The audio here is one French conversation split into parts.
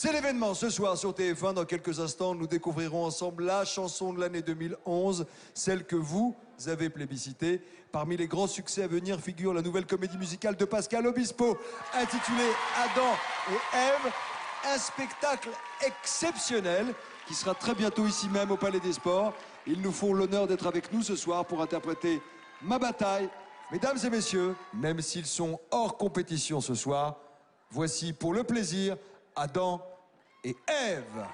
C'est l'événement ce soir sur TF1. Dans quelques instants, nous découvrirons ensemble la chanson de l'année 2011, celle que vous avez plébiscitée. Parmi les grands succès à venir figure la nouvelle comédie musicale de Pascal Obispo, intitulée Adam et Ève. Un spectacle exceptionnel qui sera très bientôt ici même au Palais des Sports. Ils nous font l'honneur d'être avec nous ce soir pour interpréter Ma bataille. Mesdames et messieurs, même s'ils sont hors compétition ce soir, voici pour le plaisir Adam et Ève.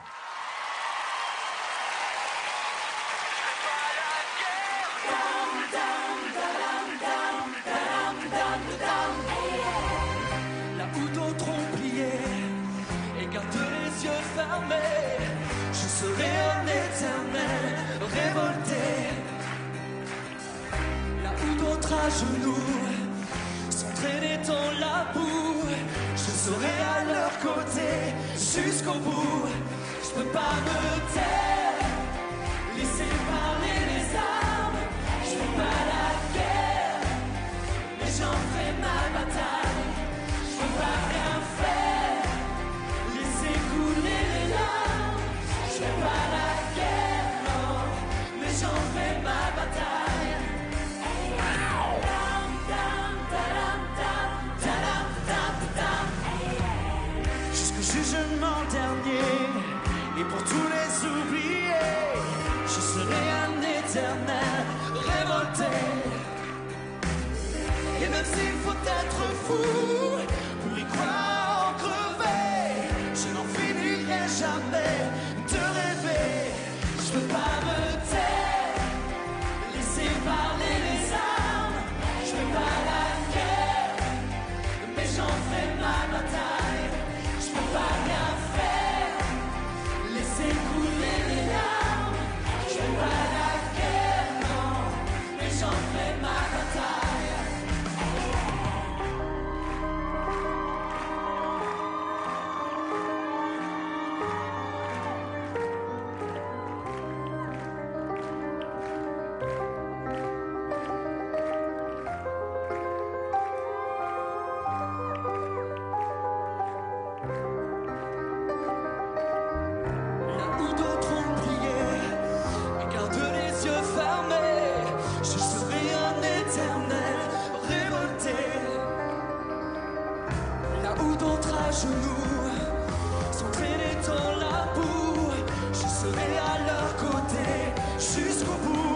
Là où d'autres ont plié et gardent les yeux fermés, je serai un éternel révolté. Là où d'autres à genoux serai à leur côté jusqu'au bout. Je peux pas me taire, laisser parler les armes. Je fais pas la guerre, mais j'en fais ma bataille. Je peux pas faire, révolté. Et même s'il faut être fou pour y croire en crever, je n'en finirai jamais de rêver. Je peux pas me taire, laisser parler les armes. Je fais pas la guerre, mais j'en fais ma bataille. Je peux pas rien faire, laisser couler les larmes. Je fais pas genoux sont traînés dans la boue, je serai à leur côté jusqu'au bout.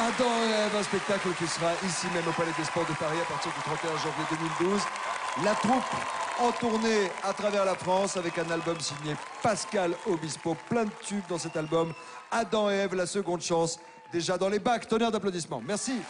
Adam et Ève, un spectacle qui sera ici même au Palais des Sports de Paris à partir du 31 janvier 2012. La troupe en tournée à travers la France avec un album signé Pascal Obispo. Plein de tubes dans cet album. Adam et Ève, la seconde chance, déjà dans les bacs. Tonnerre d'applaudissements. Merci.